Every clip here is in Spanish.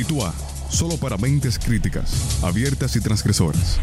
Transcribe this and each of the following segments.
Titua, solo para mentes críticas, abiertas y transgresoras.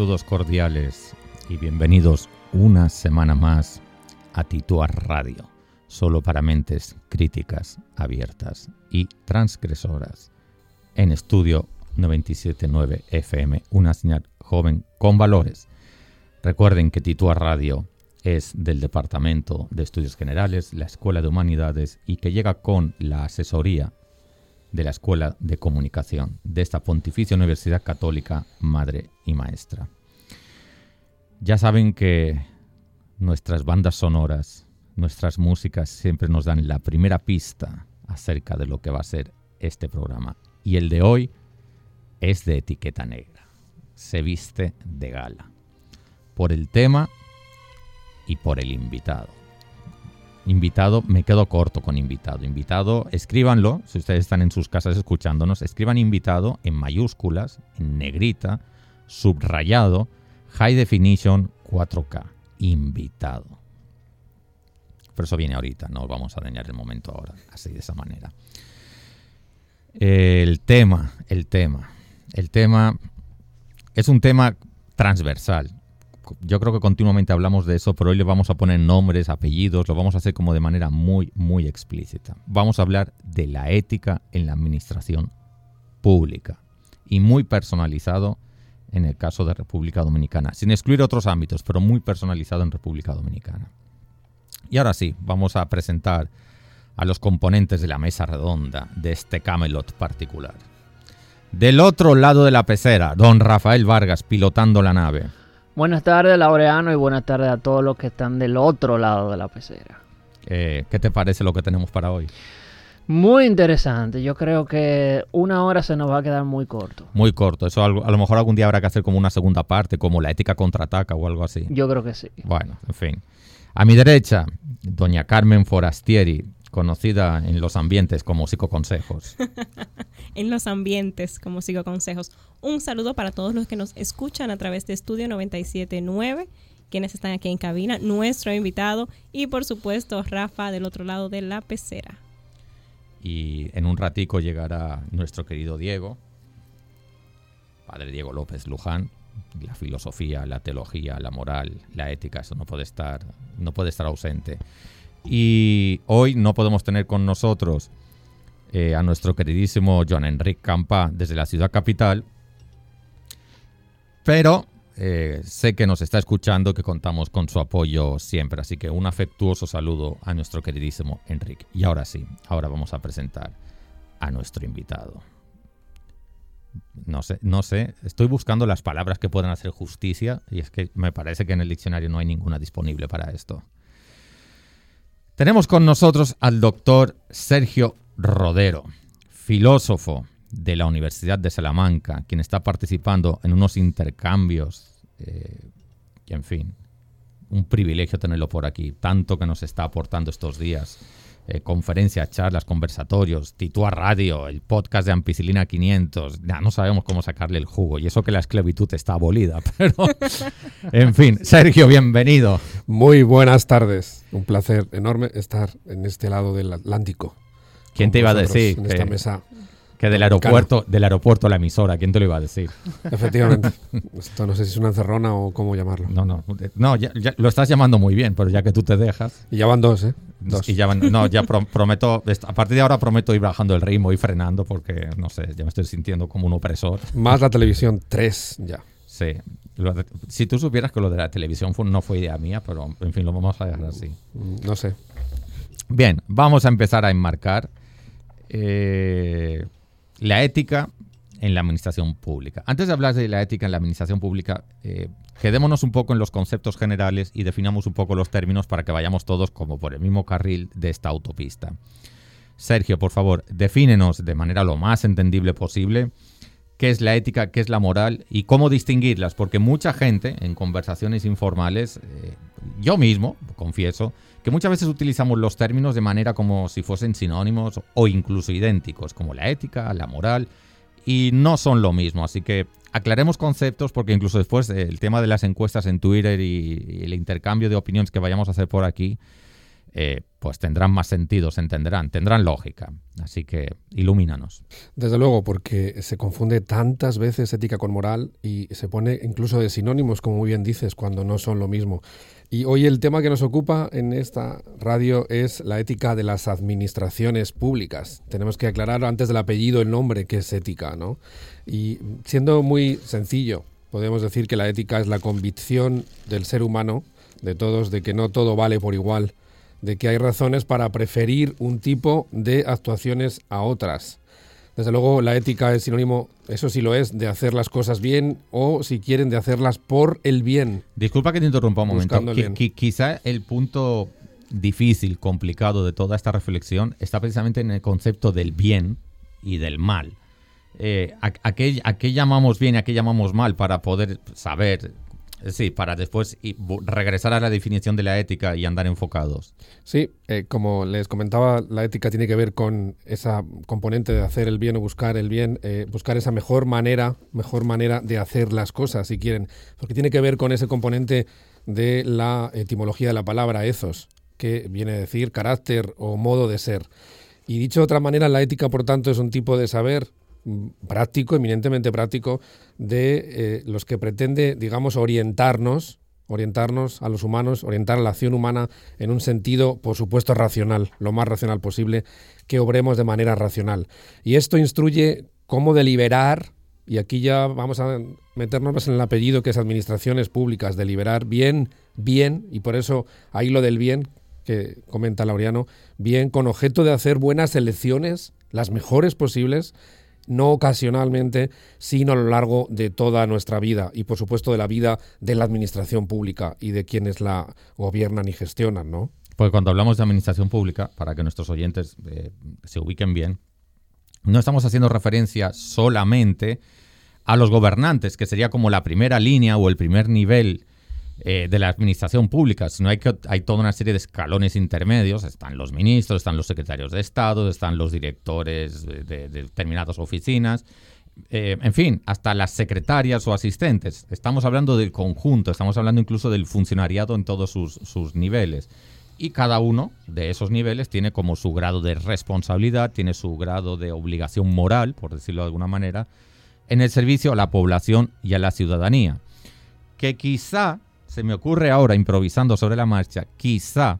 Saludos cordiales y bienvenidos una semana más a Titua Radio, solo para mentes críticas, abiertas y transgresoras. En estudio 979 FM, una señal joven con valores. Recuerden que Titua Radio es del Departamento de Estudios Generales, la Escuela de Humanidades y que llega con la asesoría de la Escuela de Comunicación de esta Pontificia Universidad Católica Madre y Maestra. Ya saben que nuestras bandas sonoras, nuestras músicas siempre nos dan la primera pista acerca de lo que va a ser este programa. Y el de hoy es de etiqueta negra. Se viste de gala. Por el tema y por el invitado. Invitado, me quedo corto con invitado. Invitado, escríbanlo, si ustedes están en sus casas escuchándonos, escriban invitado en mayúsculas, en negrita, subrayado, high definition 4K. Invitado. Pero eso viene ahorita, no vamos a dañar el momento ahora, así de esa manera. El tema, el tema. El tema es un tema transversal yo creo que continuamente hablamos de eso, pero hoy le vamos a poner nombres, apellidos, lo vamos a hacer como de manera muy, muy explícita. Vamos a hablar de la ética en la administración pública y muy personalizado en el caso de República Dominicana, sin excluir otros ámbitos, pero muy personalizado en República Dominicana. Y ahora sí, vamos a presentar a los componentes de la mesa redonda de este Camelot particular. Del otro lado de la pecera, don Rafael Vargas pilotando la nave. Buenas tardes, Laureano, y buenas tardes a todos los que están del otro lado de la pecera. Eh, ¿Qué te parece lo que tenemos para hoy? Muy interesante. Yo creo que una hora se nos va a quedar muy corto. Muy corto. Eso a lo mejor algún día habrá que hacer como una segunda parte, como la ética contraataca o algo así. Yo creo que sí. Bueno, en fin. A mi derecha, doña Carmen Forastieri, conocida en los ambientes como psicoconsejos. en los ambientes como psicoconsejos. Un saludo para todos los que nos escuchan a través de Estudio 979, quienes están aquí en cabina, nuestro invitado y por supuesto Rafa del otro lado de la pecera. Y en un ratico llegará nuestro querido Diego, padre Diego López Luján, la filosofía, la teología, la moral, la ética, eso no puede estar, no puede estar ausente. Y hoy no podemos tener con nosotros eh, a nuestro queridísimo Joan Enrique Campa desde la ciudad capital, pero eh, sé que nos está escuchando, que contamos con su apoyo siempre, así que un afectuoso saludo a nuestro queridísimo Enrique. Y ahora sí, ahora vamos a presentar a nuestro invitado. No sé, no sé, estoy buscando las palabras que puedan hacer justicia y es que me parece que en el diccionario no hay ninguna disponible para esto. Tenemos con nosotros al doctor Sergio Rodero, filósofo de la Universidad de Salamanca, quien está participando en unos intercambios, eh, en fin, un privilegio tenerlo por aquí, tanto que nos está aportando estos días. Eh, conferencias, charlas, conversatorios, Titua Radio, el podcast de Ampicilina 500. Ya no sabemos cómo sacarle el jugo. Y eso que la esclavitud está abolida. Pero, en fin, Sergio, bienvenido. Muy buenas tardes. Un placer enorme estar en este lado del Atlántico. ¿Quién te iba a decir? En esta mesa que del aeropuerto, del aeropuerto a la emisora, ¿quién te lo iba a decir? Efectivamente. Esto no sé si es una encerrona o cómo llamarlo. No, no, no, ya, lo estás llamando muy bien, pero ya que tú te dejas. Y ya van dos, ¿eh? Dos. Y ya van, no, ya prometo, a partir de ahora prometo ir bajando el ritmo y frenando porque, no sé, ya me estoy sintiendo como un opresor. Más la televisión, tres ya. Sí. si tú supieras que lo de la televisión fue, no fue idea mía, pero en fin, lo vamos a dejar así. Mm, no sé. Bien, vamos a empezar a enmarcar. Eh, la ética en la administración pública. Antes de hablar de la ética en la administración pública, eh, quedémonos un poco en los conceptos generales y definamos un poco los términos para que vayamos todos como por el mismo carril de esta autopista. Sergio, por favor, defínenos de manera lo más entendible posible qué es la ética, qué es la moral y cómo distinguirlas, porque mucha gente en conversaciones informales, eh, yo mismo, confieso, que muchas veces utilizamos los términos de manera como si fuesen sinónimos o incluso idénticos, como la ética, la moral, y no son lo mismo. Así que aclaremos conceptos porque incluso después el tema de las encuestas en Twitter y, el intercambio de opiniones que vayamos a hacer por aquí, eh, pues tendrán más sentido, se entenderán, tendrán lógica. Así que ilumínanos. Desde luego, porque se confunde tantas veces ética con moral y se pone incluso de sinónimos, como muy bien dices, cuando no son lo mismo. Y hoy el tema que nos ocupa en esta radio es la ética de las administraciones públicas. Tenemos que aclarar antes del apellido el nombre que es ética, ¿no? Y siendo muy sencillo, podemos decir que la ética es la convicción del ser humano, de todos, de que no todo vale por igual, de que hay razones para preferir un tipo de actuaciones a otras desde luego la ética es sinónimo, eso sí lo es, de hacer las cosas bien o si quieren de hacerlas por el bien. Disculpa que te interrumpa un momento. quizá el punto difícil, complicado de toda esta reflexión está precisamente en el concepto del bien y del mal. Eh, ¿a, qué, ¿A qué llamamos bien y a qué llamamos mal para poder saber Sí, para después regresar a la definición de la ética y andar enfocados. Sí, eh, como les comentaba, la ética tiene que ver con esa componente de hacer el bien o buscar el bien, eh, buscar esa mejor manera, mejor manera de hacer las cosas, si quieren, porque tiene que ver con ese componente de la etimología de la palabra ethos, que viene a decir carácter o modo de ser. Y dicho de otra manera, la ética, por tanto, es un tipo de saber práctico, eminentemente práctico, de eh, los que pretende, digamos, orientarnos, orientarnos a los humanos, orientar a la acción humana en un sentido, por supuesto, racional, lo más racional posible, que obremos de manera racional. Y esto instruye cómo deliberar, y aquí ya vamos a meternos en el apellido que es administraciones públicas, deliberar bien, bien, y por eso ahí lo del bien, que comenta Laureano, bien con objeto de hacer buenas elecciones, las mejores posibles, no ocasionalmente, sino a lo largo de toda nuestra vida y por supuesto de la vida de la administración pública y de quienes la gobiernan y gestionan, ¿no? Pues cuando hablamos de administración pública, para que nuestros oyentes eh, se ubiquen bien, no estamos haciendo referencia solamente a los gobernantes, que sería como la primera línea o el primer nivel eh, de la administración pública, sino hay, que, hay toda una serie de escalones intermedios. Están los ministros, están los secretarios de Estado, están los directores de, determinadas oficinas, eh, en fin, hasta las secretarias o asistentes. Estamos hablando del conjunto, estamos hablando incluso del funcionariado en todos sus, sus niveles. Y cada uno de esos niveles tiene como su grado de responsabilidad, tiene su grado de obligación moral, por decirlo de alguna manera, en el servicio a la población y a la ciudadanía. Que quizá se me ocurre ahora, improvisando sobre la marcha, quizá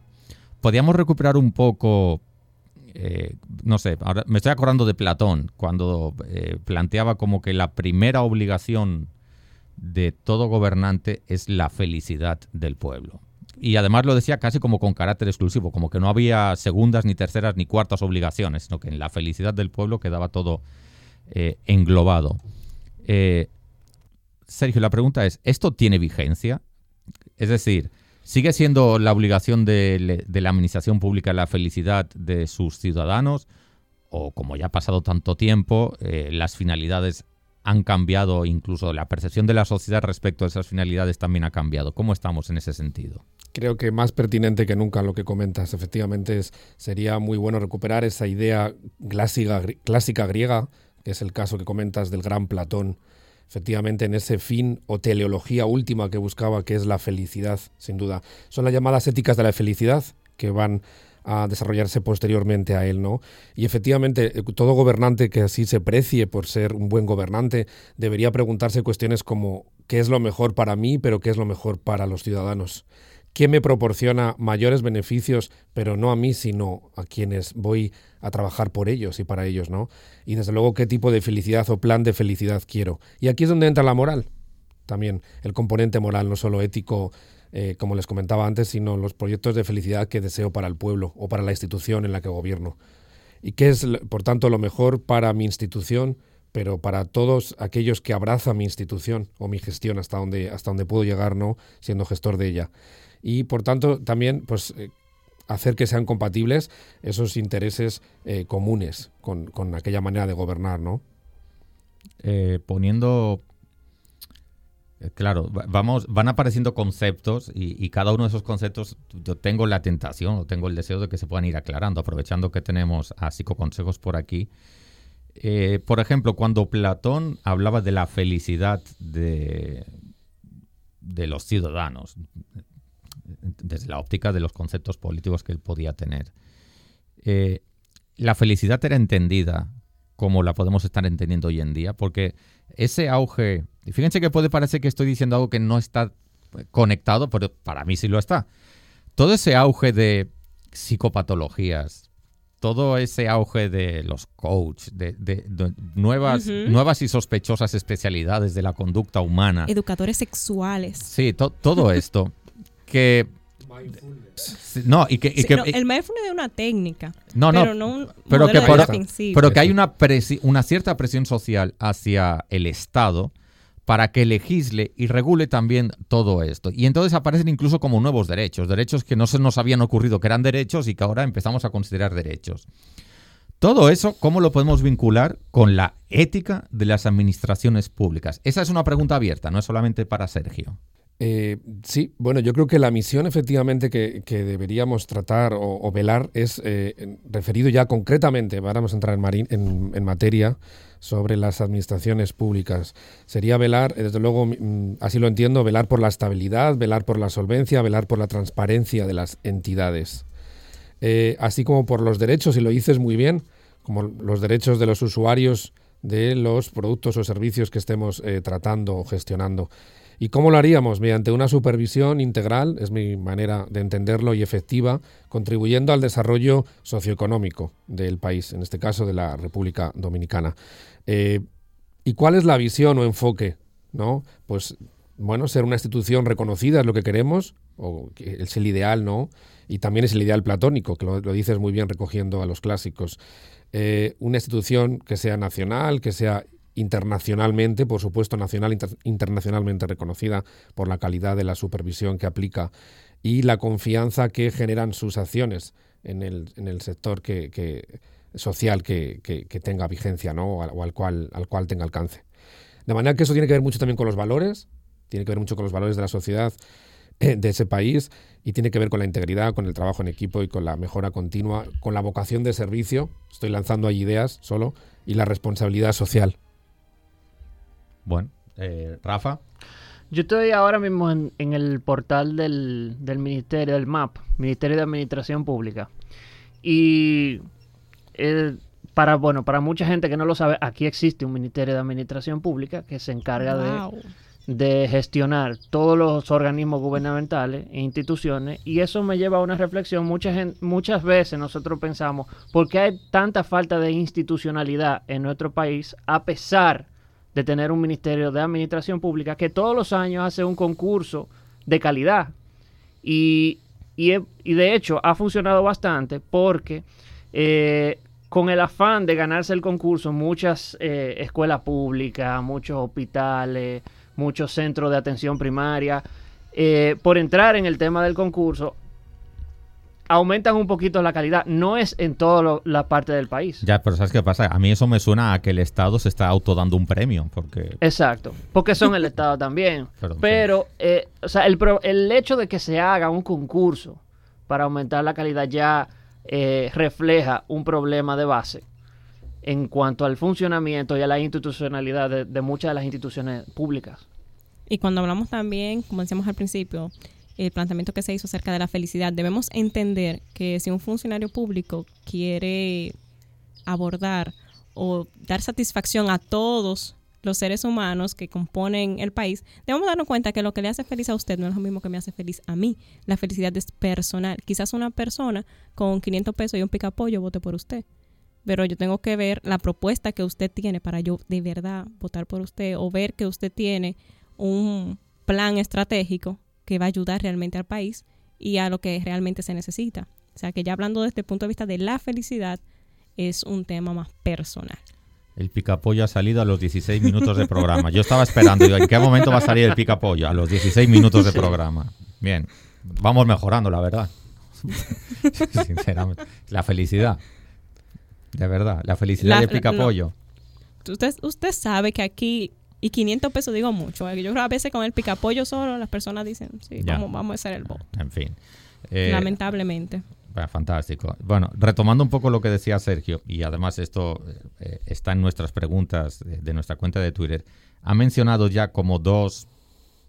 podíamos recuperar un poco, eh, no sé, ahora me estoy acordando de Platón, cuando eh, planteaba como que la primera obligación de todo gobernante es la felicidad del pueblo. Y además lo decía casi como con carácter exclusivo, como que no había segundas, ni terceras, ni cuartas obligaciones, sino que en la felicidad del pueblo quedaba todo eh, englobado. Sergio, la pregunta es, ¿esto tiene vigencia? Es decir, ¿sigue siendo la obligación de, la administración pública la felicidad de sus ciudadanos? ¿O como ya ha pasado tanto tiempo, eh, las finalidades han cambiado, incluso la percepción de la sociedad respecto a esas finalidades también ha cambiado? ¿Cómo estamos en ese sentido? Creo que más pertinente que nunca lo que comentas. Efectivamente, sería muy bueno recuperar esa idea clásica, clásica griega, que es el caso que comentas del gran Platón, efectivamente en ese fin o teleología última que buscaba, que es la felicidad, sin duda. Son las llamadas éticas de la felicidad que van a desarrollarse posteriormente a él, ¿no? Y efectivamente, eh, todo gobernante que así se precie por ser un buen gobernante debería preguntarse cuestiones como ¿qué es lo mejor para mí, pero qué es lo mejor para los ciudadanos? ¿Qué me proporciona mayores beneficios, pero no a mí, sino a quienes voy a trabajar por ellos y para ellos, ¿no? Y desde luego, ¿qué tipo de felicidad o plan de felicidad quiero? Y aquí es donde entra la moral, también el componente moral, no solo ético, eh, como les comentaba antes, sino los proyectos de felicidad que deseo para el pueblo o para la institución en la que gobierno. ¿Y qué es, por tanto, lo mejor para mi institución, pero para todos aquellos que abrazan mi institución o mi gestión hasta donde, hasta donde puedo llegar, ¿no? Siendo gestor de ella. Y por tanto, también, pues, eh, hacer que sean compatibles esos intereses eh, comunes con, con, aquella manera de gobernar, ¿no? Eh, poniendo Claro, vamos, van apareciendo conceptos y, cada uno de esos conceptos yo tengo la tentación o tengo el deseo de que se puedan ir aclarando, aprovechando que tenemos a psicoconsejos por aquí. Por ejemplo, cuando Platón hablaba de la felicidad de, de los ciudadanos, desde la óptica de los conceptos políticos que él podía tener, eh, la felicidad era entendida como la podemos estar entendiendo hoy en día, porque ese auge, fíjense que puede parecer que estoy diciendo algo que no está conectado, pero para mí sí lo está. Todo ese auge de psicopatologías, todo ese auge de los coaches, de, nuevas, nuevas y sospechosas especialidades de la conducta humana. Educadores sexuales. Sí, todo esto, que no, y que, el mindfulness es una técnica. No, no, pero no un pero que, pero que hay una, una cierta presión social hacia el Estado para que legisle y regule también todo esto. Y entonces aparecen incluso como nuevos derechos, derechos que no se nos habían ocurrido que eran derechos y que ahora empezamos a considerar derechos. Todo eso, ¿cómo lo podemos vincular con la ética de las administraciones públicas? Esa es una pregunta abierta, no es solamente para Sergio. Eh, sí, bueno, yo creo que la misión efectivamente que, deberíamos tratar o, velar es eh, referido ya concretamente, vamos a entrar en, en, materia sobre las administraciones públicas. Sería velar, eh, desde luego, mm, así lo entiendo, velar por la estabilidad, velar por la solvencia, velar por la transparencia de las entidades. así como por los derechos, y lo dices muy bien, como los derechos de los usuarios de los productos o servicios que estemos tratando o gestionando. ¿Y cómo lo haríamos? Mediante una supervisión integral, es mi manera de entenderlo, y efectiva, contribuyendo al desarrollo socioeconómico del país, en este caso de la República Dominicana. Eh, ¿Y cuál es la visión o enfoque? ¿No? Pues bueno, ser una institución reconocida es lo que queremos, o es el ideal, ¿no? Y también es el ideal platónico, que lo, dices muy bien recogiendo a los clásicos. Eh, una institución que sea nacional, que sea internacionalmente, por supuesto, nacional internacionalmente reconocida por la calidad de la supervisión que aplica y la confianza que generan sus acciones en el, en el sector que, social que, tenga vigencia ¿no? o, al, cual, al cual tenga alcance. De manera que eso tiene que ver mucho también con los valores, tiene que ver mucho con los valores de la sociedad eh, de ese país y tiene que ver con la integridad, con el trabajo en equipo y con la mejora continua, con la vocación de servicio, estoy lanzando ahí ideas solo, y la responsabilidad social bueno, eh, Rafa. Yo estoy ahora mismo en, el portal del, Ministerio, del MAP, Ministerio de Administración Pública. Y eh, para, bueno, para mucha gente que no lo sabe, aquí existe un Ministerio de Administración Pública que se encarga de, de, gestionar todos los organismos gubernamentales e instituciones. Y eso me lleva a una reflexión. muchas veces nosotros pensamos, ¿por qué hay tanta falta de institucionalidad en nuestro país a pesar de tener un Ministerio de Administración Pública que todos los años hace un concurso de calidad. Y, de hecho ha funcionado bastante porque eh, con el afán de ganarse el concurso, muchas eh, escuelas públicas, muchos hospitales, muchos centros de atención primaria, eh, por entrar en el tema del concurso, aumentan un poquito la calidad. No es en toda la parte del país. Ya, pero ¿sabes qué pasa? A mí eso me suena a que el Estado se está autodando un premio. porque Exacto, porque son el Estado también. pero, eh, o sea, el, el hecho de que se haga un concurso para aumentar la calidad ya eh, refleja un problema de base en cuanto al funcionamiento y a la institucionalidad de, de muchas de las instituciones públicas. Y cuando hablamos también, como decíamos al principio, el planteamiento que se hizo acerca de la felicidad, debemos entender que si un funcionario público quiere abordar o dar satisfacción a todos los seres humanos que componen el país, debemos darnos cuenta que lo que le hace feliz a usted no es lo mismo que me hace feliz a mí. La felicidad es personal. Quizás una persona con 500 pesos y un picapollo vote por usted. Pero yo tengo que ver la propuesta que usted tiene para yo de verdad votar por usted o ver que usted tiene un plan estratégico que va a ayudar realmente al país y a lo que realmente se necesita. O sea que ya hablando desde el punto de vista de la felicidad, es un tema más personal. El picapollo ha salido a los 16 minutos de programa. Yo estaba esperando, digo, ¿en qué momento va a salir el picapollo? A los 16 minutos de programa. Bien, vamos mejorando, la verdad. Sinceramente. La felicidad. De verdad, la felicidad La- del picapollo. Usted, usted sabe que aquí, y 500 pesos digo mucho, eh, yo creo que a veces con el picapollo solo las personas dicen, sí, Ya. vamos, vamos a hacer el voto. En fin. Eh, Lamentablemente. Ah, Fantástico. Bueno, retomando un poco lo que decía Sergio, y además esto eh, está en nuestras preguntas de, de nuestra cuenta de Twitter, ha mencionado ya como dos,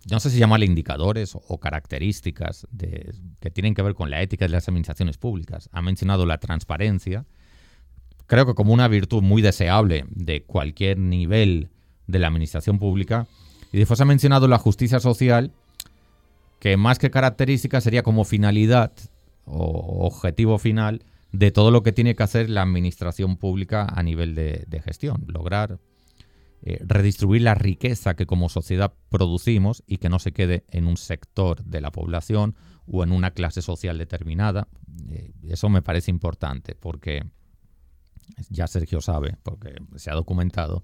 no sé si llamarle indicadores o, o características de- que tienen que ver con la ética de las administraciones públicas. Ha mencionado la transparencia, creo que como una virtud muy deseable de cualquier nivel de la administración pública, y después ha mencionado la justicia social, que más que característica sería como finalidad o objetivo final de todo lo que tiene que hacer la administración pública a nivel de, gestión, lograr eh, redistribuir la riqueza que como sociedad producimos y que no se quede en un sector de la población o en una clase social determinada. Eh, eso me parece importante porque ya Sergio sabe, porque se ha documentado,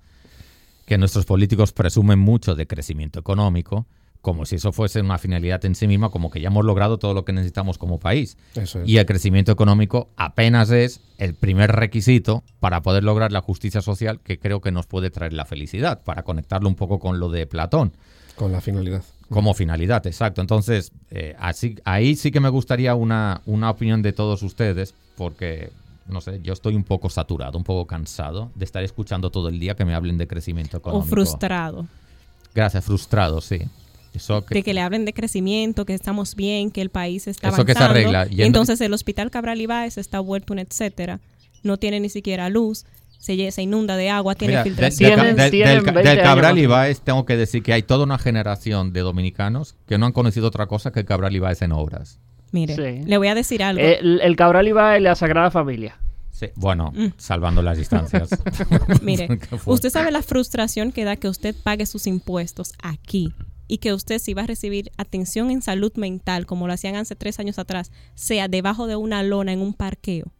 que nuestros políticos presumen mucho de crecimiento económico, como si eso fuese una finalidad en sí misma, como que ya hemos logrado todo lo que necesitamos como país. Eso es. Y el crecimiento económico apenas es el primer requisito para poder lograr la justicia social que creo que nos puede traer la felicidad, para conectarlo un poco con lo de Platón, Con la finalidad. como finalidad, exacto. Entonces, eh, así, ahí sí que me gustaría una, una opinión de todos ustedes, porque, no sé, yo estoy un poco saturado, un poco cansado de estar escuchando todo el día que me hablen de crecimiento O económico. frustrado. Gracias, frustrado, sí. Eso que, De que le hablen de crecimiento, que estamos bien, que el país está Eso que se avanzando. arregla, yendo- entonces el hospital Cabral Ibáez está vuelto un etcétera. No tiene ni siquiera luz, se, se inunda de agua, tiene Mira, de- filtración. de- de- tienen del, 20 del Cabral. Ibáez tengo que decir que hay toda una generación de dominicanos que no han conocido otra cosa que el Cabral Ibáez en obras. Mire, Sí. le voy a decir algo. El, el Cabral iba en la Sagrada Familia. Sí, bueno, Mm. salvando las distancias. Mire, usted sabe la frustración que da que usted pague sus impuestos aquí y que usted si va a recibir atención en salud mental, como lo hacían hace tres años atrás, sea debajo de una lona en un parqueo.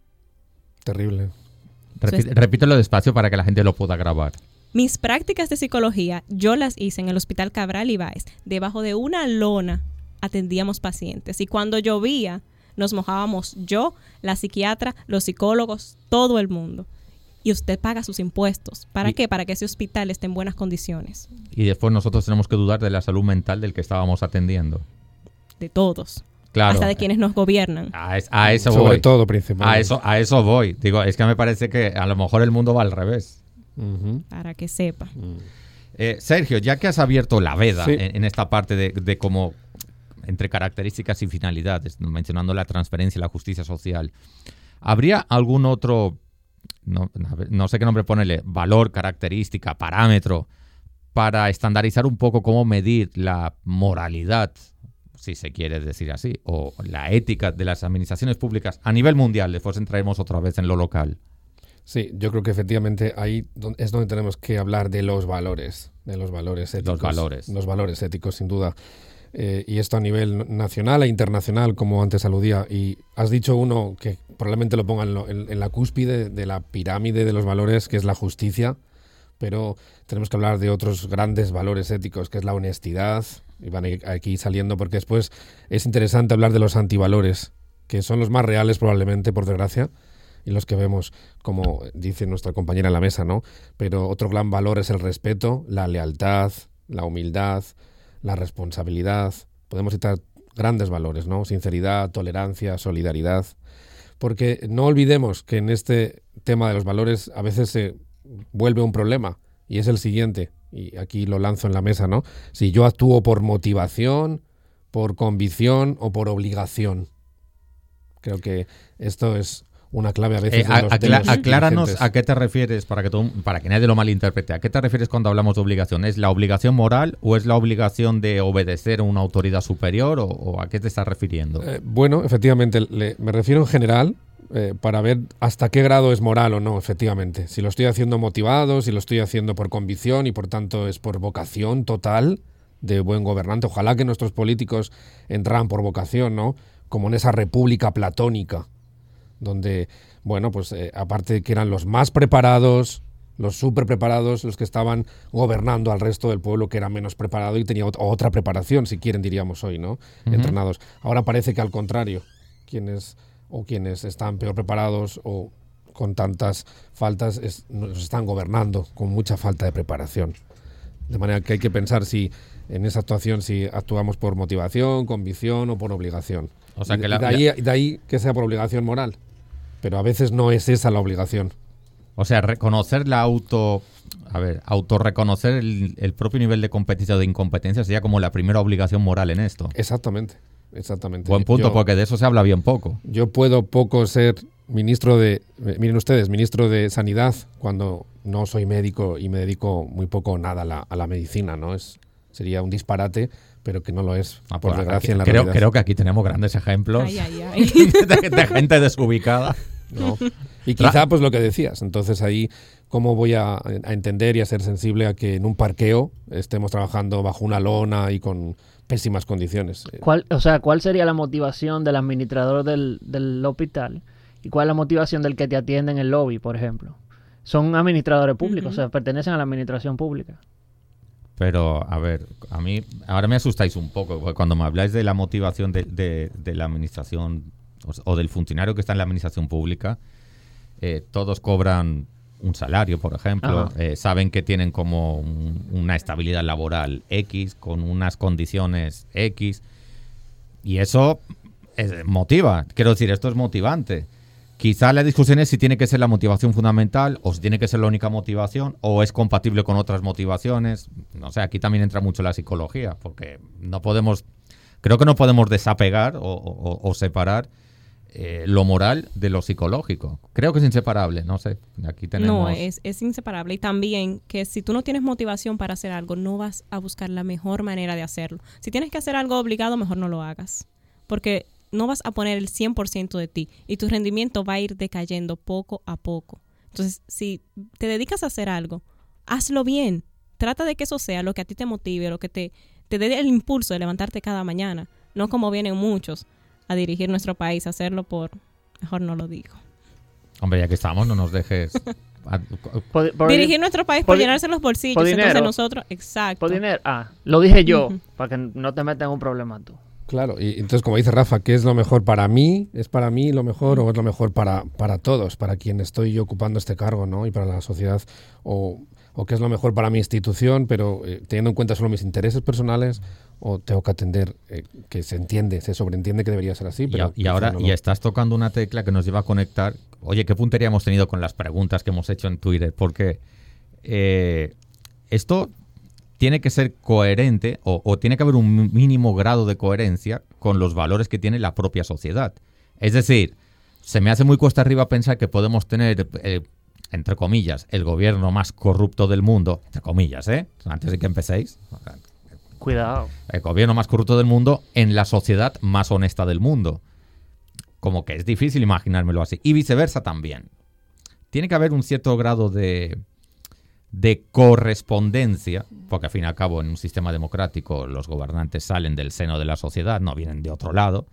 Terrible. Repi- repítelo despacio para que la gente lo pueda grabar. Mis prácticas de psicología yo las hice en el Hospital Cabral Ibáez. Debajo de una lona atendíamos pacientes y cuando llovía nos mojábamos yo, la psiquiatra, los psicólogos, todo el mundo. Y usted paga sus impuestos. ¿Para Y- qué? Para que ese hospital esté en buenas condiciones. Y después nosotros tenemos que dudar de la salud mental del que estábamos atendiendo. De todos. Claro. Hasta de quienes nos gobiernan. A, es- a eso Sobre voy. todo, principalmente. A eso, a eso voy. Digo, es que me parece que a lo mejor el mundo va al revés. Para que sepa. Eh, Sergio, ya que has abierto la veda Sí. en, en esta parte de, de cómo entre características y finalidades, mencionando la transparencia y la justicia social, ¿habría algún otro, no, sé qué nombre ponerle, valor, característica, parámetro, para estandarizar un poco cómo medir la moralidad, si se quiere decir así, o la ética de las administraciones públicas a nivel mundial? Después entraremos otra vez en lo local. Sí, yo creo que efectivamente ahí es donde tenemos que hablar de los valores, de los valores éticos. valores. Los valores éticos, sin duda. Eh, y esto a nivel nacional e internacional, como antes aludía. Y has dicho uno que probablemente lo pongan en, en- la cúspide de la pirámide de los valores, que es la justicia. Pero tenemos que hablar de otros grandes valores éticos, que es la honestidad. Y van aquí saliendo porque después es interesante hablar de los antivalores, que son los más reales probablemente, por desgracia y los que vemos, como dice nuestra compañera en la mesa, ¿no? Pero otro gran valor es el respeto, la lealtad, la humildad, la responsabilidad. Podemos citar grandes valores, ¿no? Sinceridad, tolerancia, solidaridad. Porque no olvidemos que en este tema de los valores a veces se vuelve un problema y es el siguiente, y aquí lo lanzo en la mesa, ¿no? Si yo actúo por motivación, por convicción o por obligación. Creo que esto es una clave a veces. Eh, a- los acla- temas acláranos a qué te refieres para que, todo- para que nadie lo malinterprete. ¿A qué te refieres cuando hablamos de obligación? ¿Es la obligación moral o es la obligación de obedecer a una autoridad superior o, o a qué te estás refiriendo? Eh, bueno, efectivamente, le- me refiero en general eh, para ver hasta qué grado es moral o no, efectivamente. Si lo estoy haciendo motivado, si lo estoy haciendo por convicción y por tanto es por vocación total de buen gobernante. Ojalá que nuestros políticos entraran por vocación, ¿no? Como en esa república platónica, donde, bueno, pues eh, aparte de que eran los más preparados, los súper preparados, los que estaban gobernando al resto del pueblo que era menos preparado y tenía otra preparación, si quieren, diríamos hoy, ¿no? Entrenados. Ahora parece que al contrario, quienes o quienes están peor preparados o con tantas faltas nos están gobernando con mucha falta de preparación. De manera que hay que pensar si en esa actuación si actuamos por motivación, convicción o por obligación. O sea que de, ahí, de ahí que sea por obligación moral. Pero a veces no es esa la obligación. O sea, reconocer la auto. A ver, autorreconocer el, el propio nivel de competencia o de incompetencia sería como la primera obligación moral en esto. Exactamente, exactamente. Buen punto, porque de eso se habla bien poco. Yo puedo poco ser ministro de. Miren ustedes, ministro de Sanidad, cuando no soy médico y me dedico muy poco nada a la, a la medicina, ¿no? Es, sería un disparate, pero que no lo es, ah, por pues desgracia en la creo, creo que aquí tenemos grandes ejemplos De, gente desubicada. Y quizá, pues lo que decías, entonces ahí, ¿cómo voy a, entender y a ser sensible a que en un parqueo estemos trabajando bajo una lona y con pésimas condiciones? ¿Cuál, o sea, ¿cuál sería la motivación del administrador del, del hospital? ¿Y cuál es la motivación del que te atiende en el lobby, por ejemplo? Son administradores públicos, o sea, pertenecen a la administración pública. Pero, a ver, a mí ahora me asustáis un poco, porque cuando me habláis de la motivación de, la administración o, del funcionario que está en la administración pública, eh, todos cobran un salario, por ejemplo, eh, saben que tienen como una estabilidad laboral X, con unas condiciones X, y eso motiva. Quiero decir, esto es motivante. Quizá la discusión es si tiene que ser la motivación fundamental o si tiene que ser la única motivación o es compatible con otras motivaciones. No sé, aquí también entra mucho la psicología, porque no podemos, creo que no podemos desapegar o, separar eh, lo moral de lo psicológico. Creo que es inseparable, no sé. Aquí tenemos... No, es, es inseparable. Y también que si tú no tienes motivación para hacer algo, no vas a buscar la mejor manera de hacerlo. Si tienes que hacer algo obligado, mejor no lo hagas. Porque no vas a poner el 100% de ti y tu rendimiento va a ir decayendo poco a poco. Entonces, si te dedicas a hacer algo, hazlo bien. Trata de que eso sea lo que a ti te motive, lo que te, te dé el impulso de levantarte cada mañana. No como vienen muchos a dirigir nuestro país, a hacerlo por... Mejor no lo digo. Hombre, ya que estamos, no nos dejes... dirigir nuestro país por, llenarse los bolsillos. entonces nosotros, exacto. Por dinero. Ah, lo dije yo, para que no te metas en un problema tú. Claro, y entonces como dice Rafa, ¿qué es lo mejor para mí? ¿Es para mí lo mejor o es lo mejor para, para todos, para quien estoy ocupando este cargo, ¿no? Y para la sociedad, o, o qué es lo mejor para mi institución, pero eh, teniendo en cuenta solo mis intereses personales, o tengo que atender eh, que se entiende, se sobreentiende que debería ser así. Pero y, ahora, y estás tocando una tecla que nos lleva a conectar. Oye, ¿qué puntería hemos tenido con las preguntas que hemos hecho en Twitter? Porque eh, esto tiene que ser coherente o, tiene que haber un mínimo grado de coherencia con los valores que tiene la propia sociedad. Es decir, se me hace muy cuesta arriba pensar que podemos tener, eh, entre comillas, el gobierno más corrupto del mundo, entre comillas, ¿eh? Antes de que empecéis. Cuidado. El gobierno más corrupto del mundo en la sociedad más honesta del mundo. Como que es difícil imaginármelo así. Y viceversa también. Tiene que haber un cierto grado de, de correspondencia, porque al fin y al cabo en un sistema democrático los gobernantes salen del seno de la sociedad, no vienen de otro lado.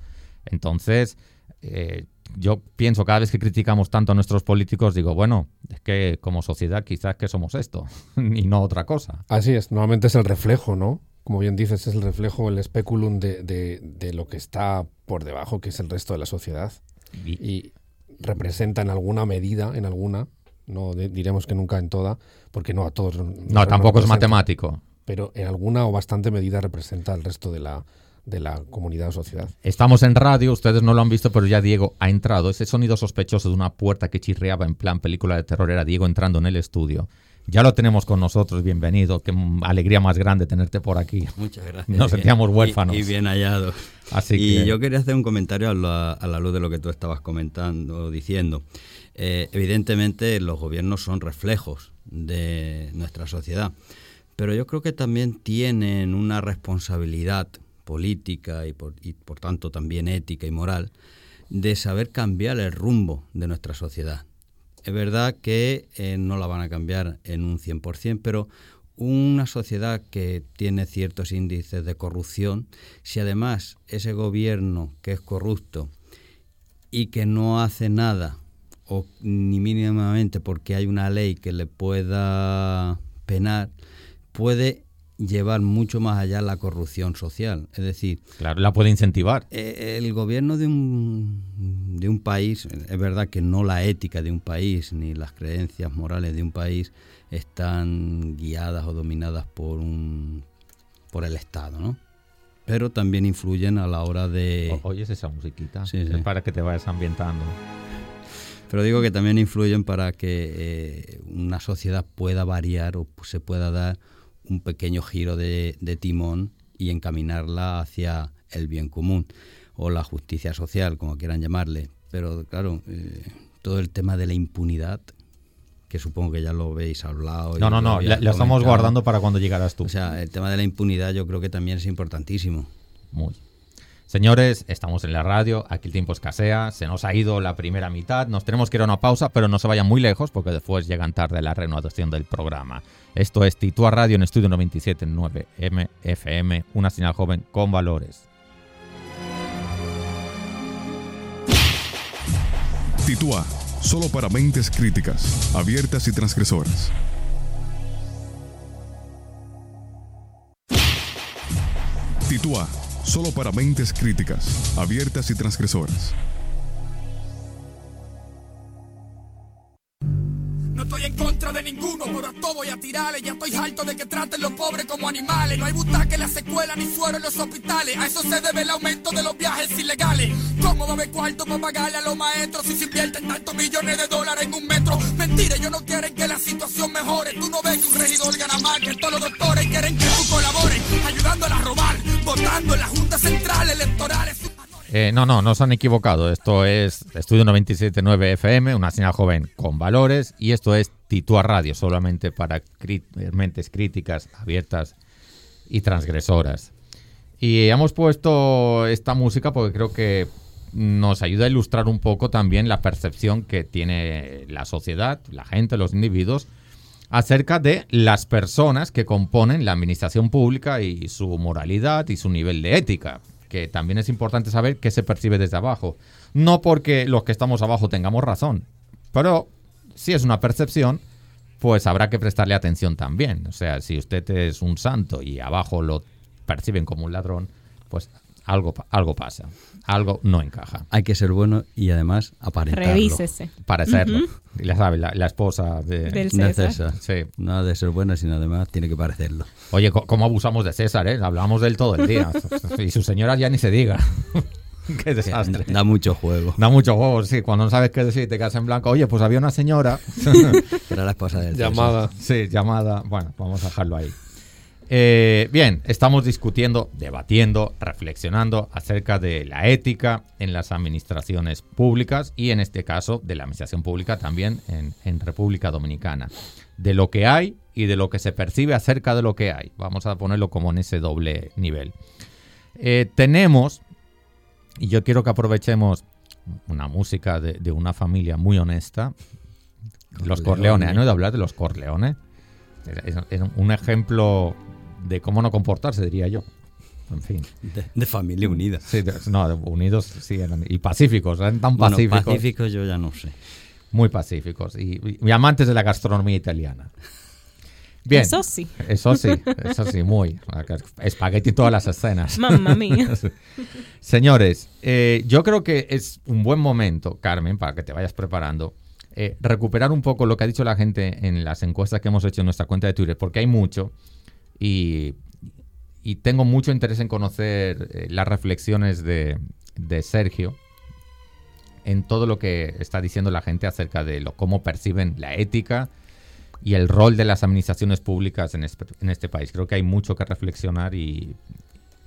Entonces, eh, yo pienso cada vez que criticamos tanto a nuestros políticos, digo, bueno, es que como sociedad quizás que somos esto y no otra cosa. Así es, normalmente es el reflejo, ¿no? Como bien dices, es el reflejo, el especulum de, de, lo que está por debajo, que es el resto de la sociedad. y representa en alguna medida, en alguna, no diremos que nunca en toda, porque no a todos. No, tampoco es matemático. Pero en alguna o bastante medida representa al resto de la, de la comunidad o sociedad. Estamos en radio, ustedes no lo han visto, pero ya Diego ha entrado. Ese sonido sospechoso de una puerta que chirriaba en plan película de terror era Diego entrando en el estudio. Ya lo tenemos con nosotros, bienvenido. Qué alegría más grande tenerte por aquí. Muchas gracias. Nos sentíamos huérfanos. Y, bien hallados. Así y yo quería hacer un comentario a la, a la, luz de lo que tú estabas comentando, diciendo. Eh, evidentemente los gobiernos son reflejos de nuestra sociedad, pero yo creo que también tienen una responsabilidad política y por, tanto también ética y moral de saber cambiar el rumbo de nuestra sociedad. Es verdad que eh, no la van a cambiar en un 100%, pero una sociedad que tiene ciertos índices de corrupción, si además ese gobierno que es corrupto y que no hace nada o ni mínimamente porque hay una ley que le pueda penar, puede llevar mucho más allá la corrupción social. Es decir, claro, la puede incentivar. Eh, el gobierno de un, de un país, es verdad que no la ética de un país ni las creencias morales de un país están guiadas o dominadas por un por el Estado, ¿no? Pero también influyen a la hora de... oyes esa musiquita, sí, es para que te vayas ambientando. Pero digo que también influyen para que eh, una sociedad pueda variar o se pueda dar un pequeño giro de, timón y encaminarla hacia el bien común o la justicia social, como quieran llamarle. Pero claro, eh, todo el tema de la impunidad, que supongo que ya lo habéis hablado. No, no, no, la, estamos guardando para cuando llegaras tú. O sea, el tema de la impunidad yo creo que también es importantísimo. Muy. Señores, estamos en la radio, aquí el tiempo escasea, se nos ha ido la primera mitad, nos tenemos que ir a una pausa, pero no se vayan muy lejos porque después llegan tarde la renovación del programa. Esto es Titua Radio en Estudio 97.9 MFM, una señal joven con valores. Titua, solo para mentes críticas, abiertas y transgresoras. Titua solo para mentes críticas, abiertas y transgresoras. No estoy en contra de ninguno, pero a todo voy a tirarle. Ya estoy harto de que traten los pobres como animales. No hay butaque en la secuela ni suero en los hospitales. A eso se debe el aumento de los viajes ilegales. ¿Cómo va a haber cuarto para pagarle a los maestros si se invierten tantos millones de dólares en un metro? Mentira, ellos no quieren que la situación mejore. Tú no ves que un regidor gana más que todos los doctores. Quieren que tú colabores, ayudándola a robar, Eh, no, no, no se han equivocado. Esto es Estudio 97.9 FM, una señal joven con valores, y esto es Titua Radio, solamente para mentes críticas, abiertas y transgresoras. Y hemos puesto esta música porque creo que nos ayuda a ilustrar un poco también la percepción que tiene la sociedad, la gente, los individuos, acerca de las personas que componen la administración pública y su moralidad y su nivel de ética que también es importante saber qué se percibe desde abajo. No porque los que estamos abajo tengamos razón, pero si es una percepción, pues habrá que prestarle atención también. O sea, si usted es un santo y abajo lo perciben como un ladrón, pues algo, algo pasa, algo no encaja. Hay que ser bueno y además aparentarlo. Revísese. Parecerlo. Y la sabe, la, esposa de, Del César. Sí. Nada de ser buena, sino además tiene que parecerlo. Oye, ¿cómo abusamos de César? Eh? Hablamos de él todo el día. y su señora ya ni se diga. Qué desastre. Da, mucho juego. Da mucho juego, sí. Cuando no sabes qué decir, te quedas en blanco. Oye, pues había una señora. Era la esposa del Llamada. Sí, llamada. Bueno, vamos a dejarlo ahí. Eh, bien, estamos discutiendo, debatiendo, reflexionando acerca de la ética en las administraciones públicas y en este caso de la administración pública también en, República Dominicana. De lo que hay y de lo que se percibe acerca de lo que hay. Vamos a ponerlo como en ese doble nivel. Eh, tenemos, y yo quiero que aprovechemos una música de, una familia muy honesta, los Corleones. ¿Han oído hablar de los Corleones? es un ejemplo de cómo no comportarse, diría yo. En fin. De, familia unida. Sí, no, unidos sí eran. Y pacíficos, eran tan pacíficos. pacíficos yo ya no sé. Muy pacíficos. Y, amantes de la gastronomía italiana. Bien. Eso sí. Eso sí, eso sí, muy. Espagueti todas las escenas. Mamma mía. Señores, eh, yo creo que es un buen momento, Carmen, para que te vayas preparando, eh, recuperar un poco lo que ha dicho la gente en las encuestas que hemos hecho en nuestra cuenta de Twitter, porque hay mucho y, tengo mucho interés en conocer eh, las reflexiones de, Sergio en todo lo que está diciendo la gente acerca de lo, cómo perciben la ética y el rol de las administraciones públicas en este, país. Creo que hay mucho que reflexionar y,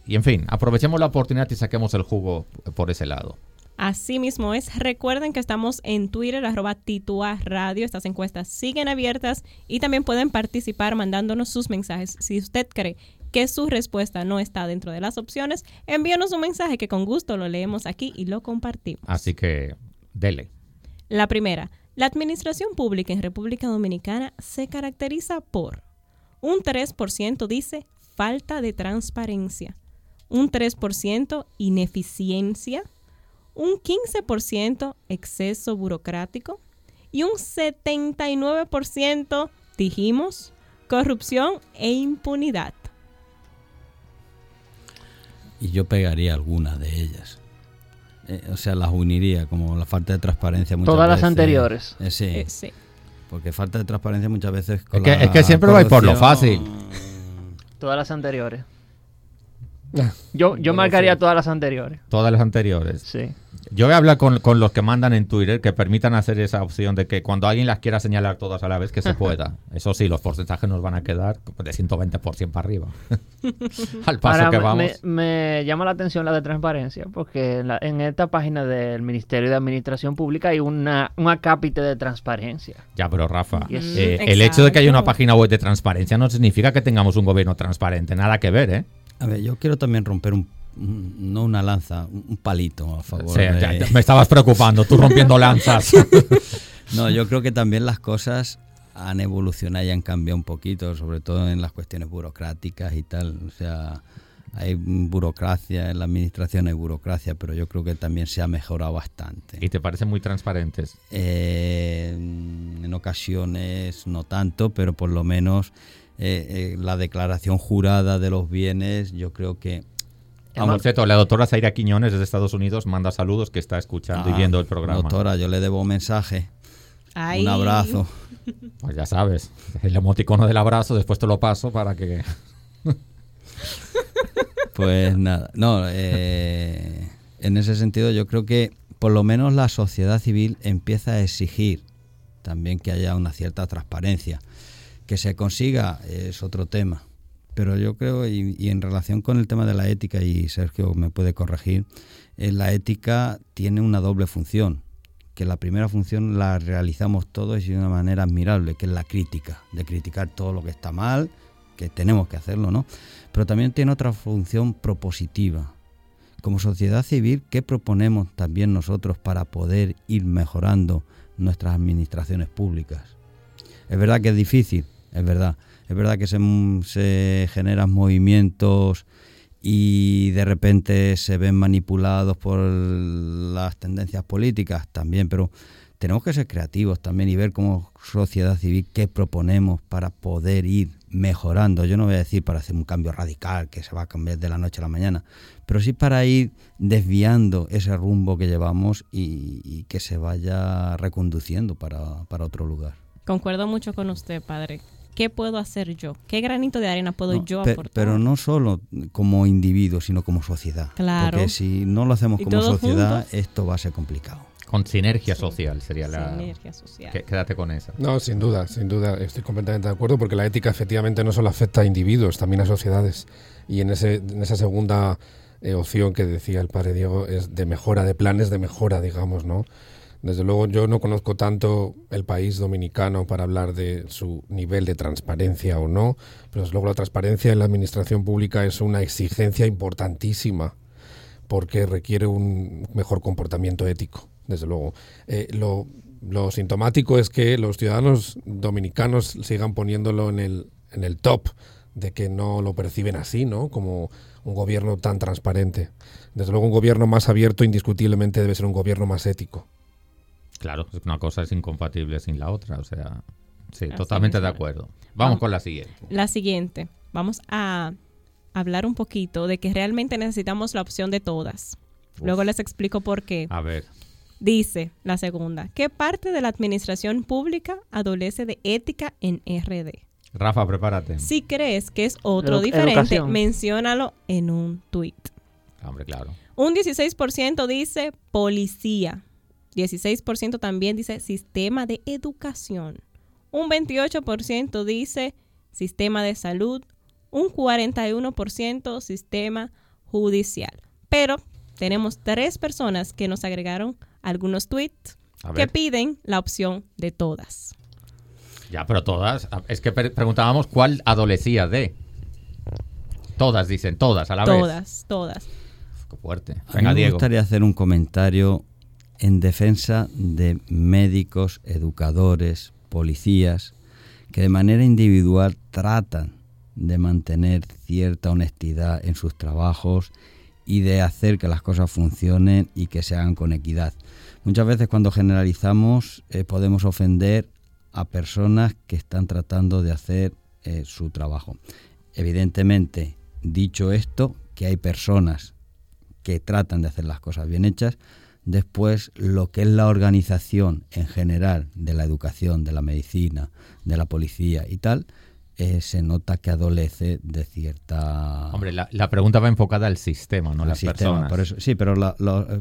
y, en fin, aprovechemos la oportunidad y saquemos el jugo por ese lado. Así mismo es. Recuerden que estamos en Twitter, arroba Titua Radio. Estas encuestas siguen abiertas y también pueden participar mandándonos sus mensajes. Si usted cree que su respuesta no está dentro de las opciones, envíenos un mensaje que con gusto lo leemos aquí y lo compartimos. Así que, dele. La primera, la administración pública en República Dominicana se caracteriza por un 3% dice falta de transparencia, un 3% ineficiencia, un 15% exceso burocrático, y un 79% dijimos corrupción e impunidad. Y yo pegaría algunas de ellas. Eh, o sea, las uniría, como la falta de transparencia. Todas las anteriores. Eh, sí. sí. Porque falta de transparencia muchas veces. es, que, es que siempre va por lo fácil. Todas las anteriores. Yo, yo marcaría todas las anteriores. Todas las anteriores. Sí. Yo voy a hablar con, los que mandan en Twitter que permitan hacer esa opción de que cuando alguien las quiera señalar todas a la vez que se pueda. Eso sí, los porcentajes nos van a quedar de 120% para arriba. Al paso que vamos. Me, llama la atención la de transparencia porque en, esta página del Ministerio de Administración Pública hay una, un acápite de transparencia. Ya, pero Rafa, eh, el hecho de que haya una página web de transparencia no significa que tengamos un gobierno transparente. Nada que ver, ¿eh? A ver, yo quiero también romper un, no una lanza, un palito a favor. me estabas preocupando, tú rompiendo lanzas. no, yo creo que también las cosas han evolucionado y han cambiado un poquito, sobre todo en las cuestiones burocráticas y tal. O sea, hay burocracia, en la administración hay burocracia, pero yo creo que también se ha mejorado bastante. ¿Y te parecen muy transparentes? Eh, en ocasiones no tanto, pero por lo menos eh, eh, la declaración jurada de los bienes, yo creo que... La doctora Zaira Quiñones desde Estados Unidos manda saludos que está escuchando y ah, viendo el programa. Doctora, yo le debo un mensaje. Un abrazo. Pues ya sabes, el emoticono del abrazo, después te lo paso para que... pues nada, no, eh, en ese sentido yo creo que por lo menos la sociedad civil empieza a exigir también que haya una cierta transparencia. Que se consiga es otro tema. Pero yo creo, y, en relación con el tema de la ética, y Sergio me puede corregir, eh, la ética tiene una doble función, que la primera función la realizamos todos y de una manera admirable, que es la crítica, de criticar todo lo que está mal, que tenemos que hacerlo, ¿no? Pero también tiene otra función propositiva. Como sociedad civil, ¿qué proponemos también nosotros para poder ir mejorando nuestras administraciones públicas? Es verdad que es difícil, es verdad. Es verdad que se, generan movimientos y de repente se ven manipulados por las tendencias políticas también, pero tenemos que ser creativos también y ver como sociedad civil qué proponemos para poder ir mejorando. Yo no voy a decir para hacer un cambio radical que se va a cambiar de la noche a la mañana, pero sí para ir desviando ese rumbo que llevamos y, que se vaya reconduciendo para, para otro lugar. Concuerdo mucho con usted, padre. ¿Qué puedo hacer yo? ¿Qué granito de arena puedo yo aportar? Pero no solo como individuo, sino como sociedad. Claro. Porque si no lo hacemos como sociedad, esto va a ser complicado. Con sinergia social sería la. Sinergia social. Quédate con eso. No, sin duda, sin duda, estoy completamente de acuerdo porque la ética efectivamente no solo afecta a individuos, también a sociedades. Y en, ese, en esa segunda eh, opción que decía el padre Diego es de mejora, de planes de mejora, digamos, ¿no? Desde luego yo no conozco tanto el país dominicano para hablar de su nivel de transparencia o no, pero desde luego la transparencia en la administración pública es una exigencia importantísima porque requiere un mejor comportamiento ético, desde luego. Eh, lo, sintomático es que los ciudadanos dominicanos sigan poniéndolo en el, en el top de que no lo perciben así, ¿no? Como un gobierno tan transparente. Desde luego un gobierno más abierto indiscutiblemente debe ser un gobierno más ético. Claro, una cosa es incompatible sin la otra, o sea, sí, totalmente de acuerdo. Vamos, con la siguiente. La siguiente, vamos a hablar un poquito de que realmente necesitamos la opción de todas. Luego les explico por qué. A ver. Dice la segunda, ¿qué parte de la administración pública adolece de ética en RD? Rafa, prepárate. Si crees que es otro diferente, menciónalo en un tweet. Hombre, claro. Un 16% dice policía. 16% también dice sistema de educación. Un 28% dice sistema de salud. Un 41% sistema judicial. Pero tenemos tres personas que nos agregaron algunos tweets que piden la opción de todas. Ya, pero todas. Es que preguntábamos cuál adolecía de. Todas dicen, todas a la vez. Todas, todas. Qué fuerte. Venga, me gustaría hacer un comentario en defensa de médicos, educadores, policías, que de manera individual tratan de mantener cierta honestidad en sus trabajos y de hacer que las cosas funcionen y que se hagan con equidad. Muchas veces cuando generalizamos eh, podemos ofender a personas que están tratando de hacer eh, su trabajo. Evidentemente, dicho esto, que hay personas que tratan de hacer las cosas bien hechas, después lo que es la organización en general de la educación, de la medicina, de la policía y tal, eh, se nota que adolece de cierta... Hombre, la, pregunta va enfocada al sistema, no a las personas. Por eso, sí, pero,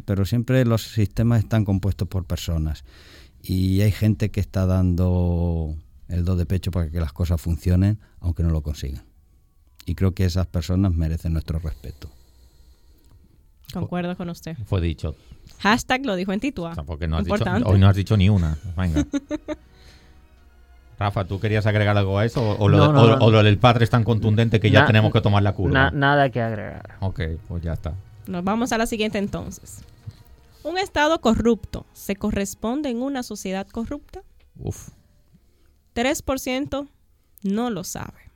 pero siempre los sistemas están compuestos por personas y hay gente que está dando el do de pecho para que las cosas funcionen, aunque no lo consigan. Y creo que esas personas merecen nuestro respeto. Concuerdo con usted. Fue dicho. Hashtag lo dijo en Titua. porque no has dicho, hoy no has dicho ni una. Venga. Rafa, ¿tú querías agregar algo a eso? ¿O, lo, del padre es tan contundente que ya tenemos que tomar la curva? nada que agregar. Ok, pues ya está. Nos vamos a la siguiente entonces. ¿Un Estado corrupto se corresponde en una sociedad corrupta? Uf. 3% no lo sabe.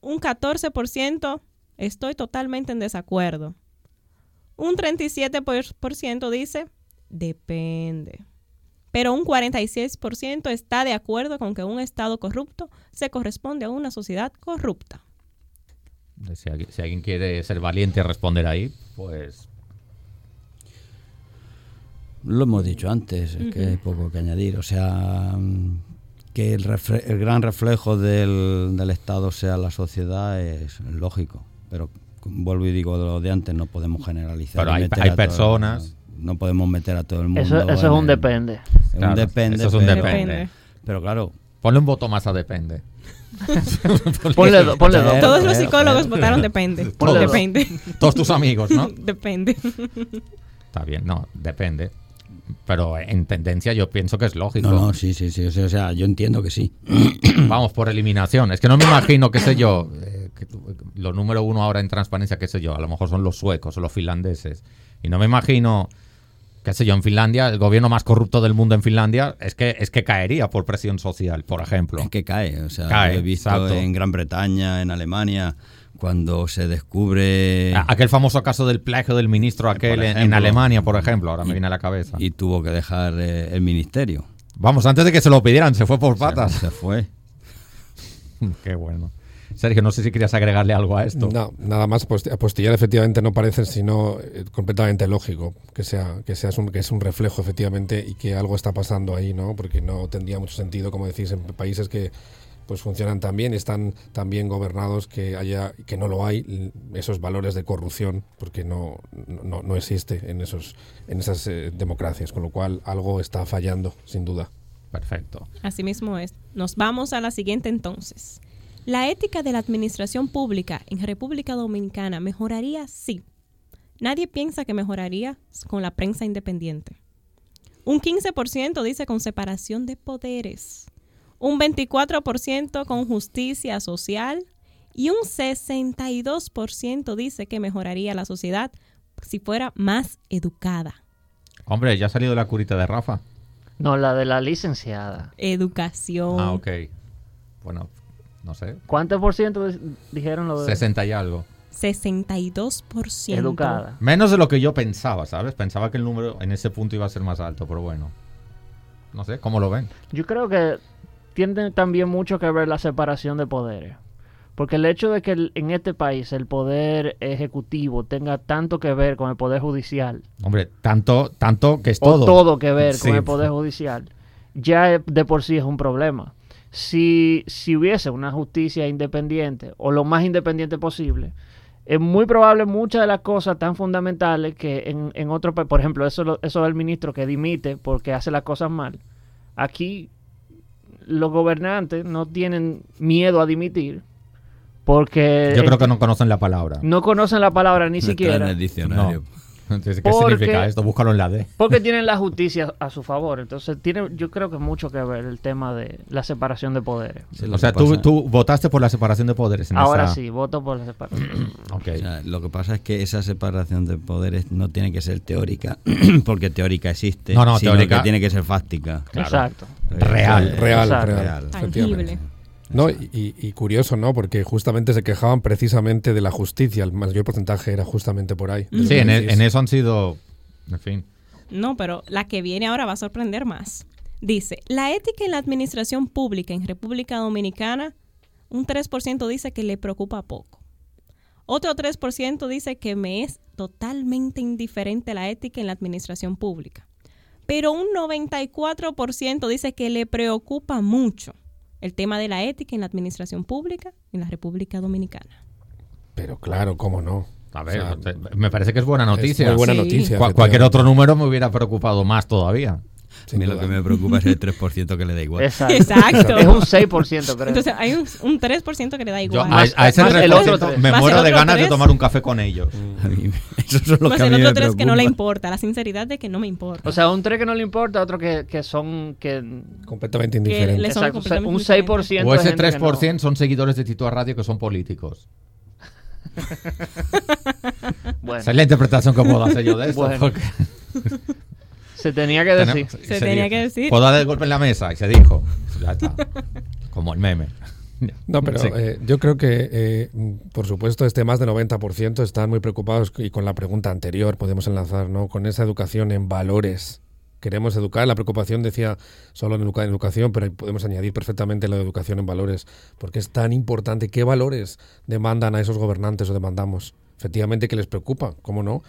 Un 14% estoy totalmente en desacuerdo. Un 37% dice depende pero un 46% está de acuerdo con que un Estado corrupto se corresponde a una sociedad corrupta. Si alguien, quiere ser valiente y responder ahí, pues... Lo hemos dicho antes, que hay poco que añadir. O sea, que el, gran reflejo del, Estado sea la sociedad es lógico, pero vuelvo y digo lo de antes, no podemos generalizar. Pero hay, personas no podemos meter a todo el mundo. Eso, es un depende. un depende. Eso es un pero, depende. Pero claro. Ponle un voto más a depende. ponle, dos. Todos los psicólogos votaron depende. Todos, depende. Todos tus amigos, ¿no? depende. Está bien, no, depende. Pero en tendencia yo pienso que es lógico. No, no, sí, sí, sí. O sea, yo entiendo que sí. Vamos, por eliminación. Es que no me imagino, qué sé yo, eh, lo número uno ahora en transparencia, qué sé yo, a lo mejor son los suecos o los finlandeses. Y no me imagino qué sé yo, en Finlandia, el gobierno más corrupto del mundo en Finlandia, es que, es que caería por presión social, por ejemplo. Es que cae, o sea, he visto en Gran Bretaña, en Alemania, cuando se descubre... Aquel famoso caso del plagio del ministro aquel en, Alemania, por ejemplo, ahora me viene a la cabeza. Y tuvo que dejar eh, el ministerio. Vamos, antes de que se lo pidieran, se fue por patas. se fue. Qué bueno. Sergio, no sé si querías agregarle algo a esto. No, nada más apostillar efectivamente no parece sino eh, completamente lógico que sea que sea un, que es un reflejo efectivamente y que algo está pasando ahí, ¿no? Porque no tendría mucho sentido, como decís, en países que pues funcionan tan bien, están tan bien gobernados que haya que no lo hay esos valores de corrupción porque no, no, no existe en esos en esas eh, democracias, con lo cual algo está fallando sin duda. Perfecto. Así mismo es. Nos vamos a la siguiente entonces. La ética de la administración pública en República Dominicana mejoraría, sí. Nadie piensa que mejoraría con la prensa independiente. Un 15% dice con separación de poderes. Un 24% con justicia social. Y un 62% dice que mejoraría la sociedad si fuera más educada. Hombre, ya ha salido la curita de Rafa. No, la de la licenciada. Educación. Ah, ok. Bueno, no sé. ¿Cuánto por ciento dijeron lo de...? 60 y algo. 62%. Educada. Menos de lo que yo pensaba, ¿sabes? Pensaba que el número en ese punto iba a ser más alto, pero bueno. No sé, ¿cómo lo ven? Yo creo que tiene también mucho que ver la separación de poderes. Porque el hecho de que en este país el poder ejecutivo tenga tanto que ver con el poder judicial. Hombre, tanto, tanto que es todo. O todo que ver con el poder judicial. Ya de por sí es un problema si, si hubiese una justicia independiente o lo más independiente posible, es muy probable muchas de las cosas tan fundamentales que en, en otro por ejemplo, eso, eso del ministro que dimite porque hace las cosas mal, aquí los gobernantes no tienen miedo a dimitir porque... Yo creo que no conocen la palabra. No conocen la palabra ni siquiera. En el diccionario. ¿Qué significa esto? Búscalo en la D. Porque tienen la justicia a su favor. Entonces, tiene, yo creo que mucho que ver el tema de la separación de poderes. o sea, tú, tú, votaste por la separación de poderes. En Ahora sí, voto por la separación. okay. lo que pasa es que esa separación de poderes no tiene que ser teórica, porque teórica existe, no, no, sino teórica. que tiene que ser fáctica. Exacto. Real. Real, real. Tangible. No, y, curioso, ¿no? Porque justamente se quejaban precisamente de la justicia. El mayor porcentaje era justamente por ahí. Sí, en, eso han sido, en fin. No, pero la que viene ahora va a sorprender más. Dice, la ética en la administración pública en República Dominicana, un 3% dice que le preocupa poco. Otro 3% dice que me es totalmente indiferente la ética en la administración pública. Pero un 94% dice que le preocupa mucho el tema de la ética en la administración pública en la República Dominicana. Pero claro, ¿cómo no? A ver, me parece que es buena noticia. Es buena noticia. cualquier otro número me hubiera preocupado más todavía. A mí lo que me preocupa es el 3% que le da igual. Exacto. Es un 6%, creo. Entonces hay un, 3% que le da igual. a, ese 3% me muero de ganas de tomar un café con ellos. A mí, eso es lo más que a mí el otro 3 que no le importa, la sinceridad de que no me importa. O sea, un 3 que no le importa, otro que, que son... que Completamente indiferentes. Exacto, un 6%. O ese 3% son seguidores de Tito Radio que son políticos. bueno. Esa es la interpretación que puedo hacer yo de esto. Se tenía que decir. se, tenía que decir. Puedo dar el golpe en la mesa y se dijo. Ya está. Como el meme. No, pero eh, yo creo que, eh, por supuesto, este más del 90% están muy preocupados y con la pregunta anterior podemos enlazar, ¿no? Con esa educación en valores. Queremos educar, la preocupación decía solo en educación, pero podemos añadir perfectamente la educación en valores, porque es tan importante. ¿Qué valores demandan a esos gobernantes o demandamos? Efectivamente que les preocupa, ¿cómo no?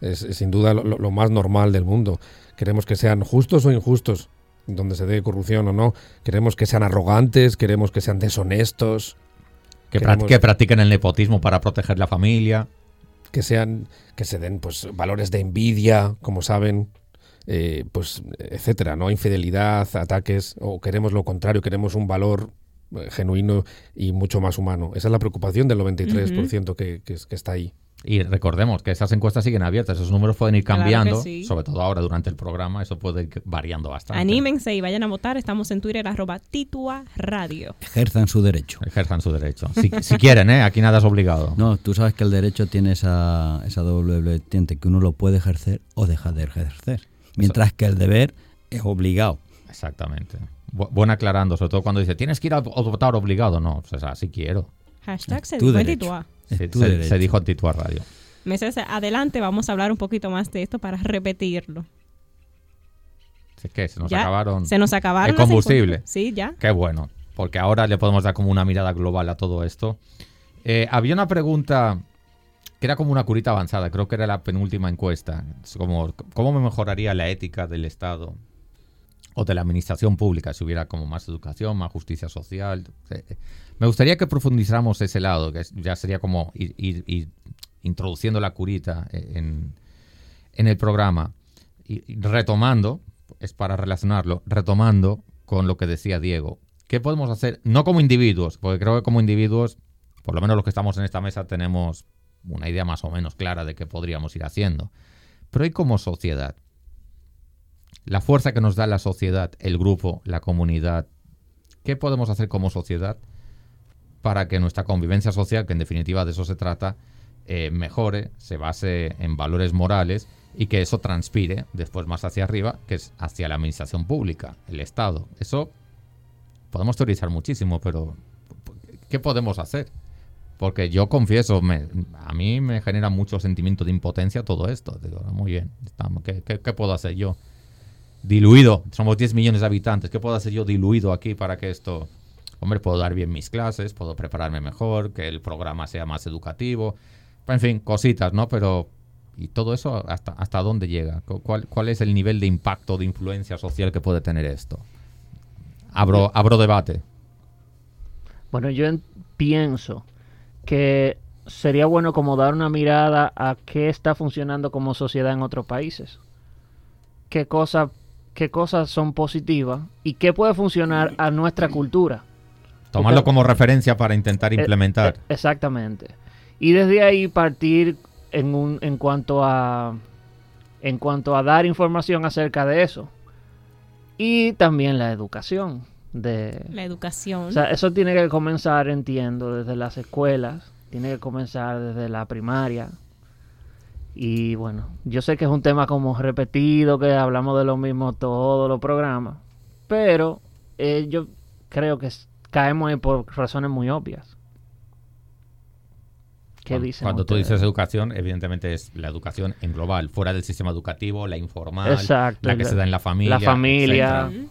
Es, sin duda lo más normal del mundo. Queremos que sean justos o injustos, donde se dé corrupción o no. Queremos que sean arrogantes, queremos que sean deshonestos. Que, practiquen el nepotismo para proteger la familia. Que sean, que se den pues valores de envidia, como saben, eh, pues etcétera, ¿no? Infidelidad, ataques, o queremos lo contrario, queremos un valor eh, genuino y mucho más humano. Esa es la preocupación del 93% que, que, que está ahí. Y recordemos que esas encuestas siguen abiertas, esos números pueden ir cambiando, sobre todo ahora durante el programa, eso puede ir variando bastante. Anímense y vayan a votar, estamos en Twitter arroba Titua Radio. Ejerzan su derecho. Ejerzan su derecho. Si, quieren, ¿eh? aquí nada es obligado. No, tú sabes que el derecho tiene esa, esa doble vertiente, que uno lo puede ejercer o deja de ejercer, mientras que el deber es obligado. Exactamente. buen aclarando, sobre todo cuando dice, tienes que ir a votar obligado. No, pues así quiero. Hashtag se Se, dijo en Titua Radio. Meses adelante vamos a hablar un poquito más de esto para repetirlo. ¿Qué? Se nos acabaron. Se nos acabaron. El combustible. Sí, ya. Qué bueno. Porque ahora le podemos dar como una mirada global a todo esto. Eh, había una pregunta que era como una curita avanzada, creo que era la penúltima encuesta. Como, ¿Cómo me mejoraría la ética del Estado o de la administración pública si hubiera como más educación, más justicia social? Me gustaría que profundizáramos ese lado, que ya sería como ir, introduciendo la curita en, el programa y retomando, es para relacionarlo, retomando con lo que decía Diego. ¿Qué podemos hacer? No como individuos, porque creo que como individuos, por lo menos los que estamos en esta mesa, tenemos una idea más o menos clara de qué podríamos ir haciendo. Pero hay como sociedad. La fuerza que nos da la sociedad, el grupo, la comunidad. ¿Qué podemos hacer como sociedad para que nuestra convivencia social, que en definitiva de eso se trata, eh, mejore, se base en valores morales y que eso transpire después más hacia arriba, que es hacia la administración pública, el Estado. Eso podemos teorizar muchísimo, pero ¿qué podemos hacer? Porque yo confieso, a mí me genera mucho sentimiento de impotencia todo esto. Digo, muy bien, ¿qué, qué puedo hacer yo? Diluido, somos 10 millones de habitantes, ¿qué puedo hacer yo diluido aquí para que esto hombre, puedo dar bien mis clases, puedo prepararme mejor, que el programa sea más educativo, en fin, cositas, ¿no? Pero, ¿y todo eso hasta, hasta dónde llega? ¿Cuál, ¿Cuál es el nivel de impacto, de influencia social que puede tener esto? Abro, abro debate. Bueno, yo pienso que sería bueno como dar una mirada a qué está funcionando como sociedad en otros países. Qué cosas qué cosas son positivas y qué puede funcionar a nuestra cultura. Tomarlo como referencia para intentar eh, implementar. Eh, exactamente. Y desde ahí partir en, un, en, cuanto a, en cuanto a dar información acerca de eso. Y también la educación. De, la educación. O sea, eso tiene que comenzar, entiendo, desde las escuelas. Tiene que comenzar desde la primaria. Y bueno, yo sé que es un tema como repetido, que hablamos de lo mismo todos los programas. Pero eh, yo creo que caemos ahí por razones muy obvias. ¿Qué dicen Cuando tú dices educación, evidentemente es la educación en global, fuera del sistema educativo, la informal, Exacto, la que la- se da en la familia. la familia. etcétera.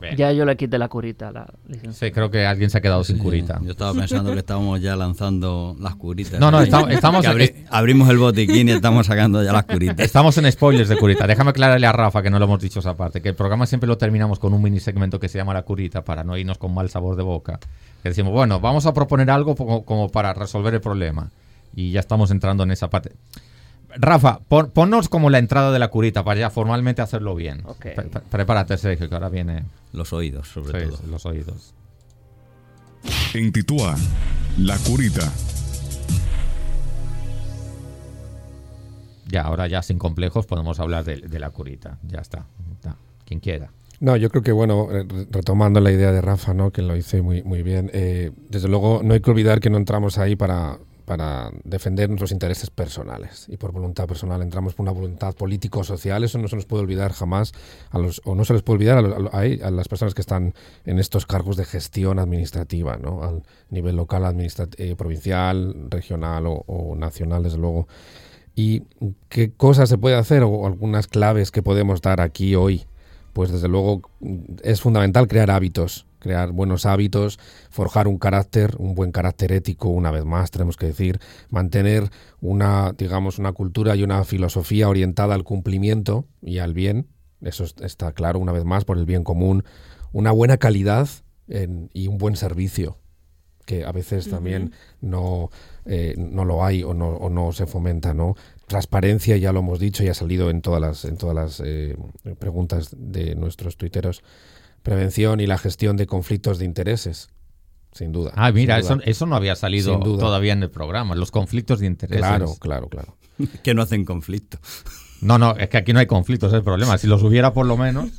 Bien. Ya yo le quité la curita la licencia. Sí, creo que alguien se ha quedado sin curita. Yo estaba pensando que estábamos ya lanzando las curitas. No, no, estamos- estamos- abri- abrimos el botiquín y estamos sacando ya las curitas. Estamos en spoilers de curita. Déjame aclararle a Rafa que no lo hemos dicho esa parte, que el programa siempre lo terminamos con un mini segmento que se llama la curita para no irnos con mal sabor de boca. Que decimos, bueno, vamos a proponer algo como, como para resolver el problema. Y ya estamos entrando en esa parte. Rafa, pon- ponnos como la entrada de la curita para ya formalmente hacerlo bien. Ok. Pre- pre- prepárate, Sergio, que ahora viene Los oídos, sobre sí, todo. los oídos. En Tituá, La Curita. Ya, ahora ya sin complejos podemos hablar de, de la curita. Ya está. está. Quien quiera. No, yo creo que, bueno, re- retomando la idea de Rafa, ¿no? que lo hice muy, muy bien, eh, desde luego no hay que olvidar que no entramos ahí para, para defender nuestros intereses personales. Y por voluntad personal entramos por una voluntad político-social. Eso no se nos puede olvidar jamás, a o no se les puede olvidar a, las personas que están en estos cargos de gestión administrativa, ¿no? al nivel local, eh, provincial, regional o, o nacional, desde luego. ¿Y qué cosas se puede hacer o algunas claves que podemos dar aquí hoy? Pues desde luego es fundamental crear hábitos, crear buenos hábitos, forjar un carácter, un buen carácter ético, una vez más tenemos que decir, mantener una, digamos, una cultura y una filosofía orientada al cumplimiento y al bien, eso es- está claro una vez más por el bien común, una buena calidad en- y un buen servicio que a veces también no, eh, no lo hay o no, o no se fomenta, ¿no? Transparencia, ya lo hemos dicho y ha salido en todas las, en todas las eh, preguntas de nuestros tuiteros. Prevención y la gestión de conflictos de intereses, sin duda. Ah, mira, eso, eso no había salido todavía en el programa. Los conflictos de intereses. Claro, claro, claro. Que no hacen conflicto. No, no, es que aquí no hay conflictos, es el problema. Si los hubiera, por lo menos.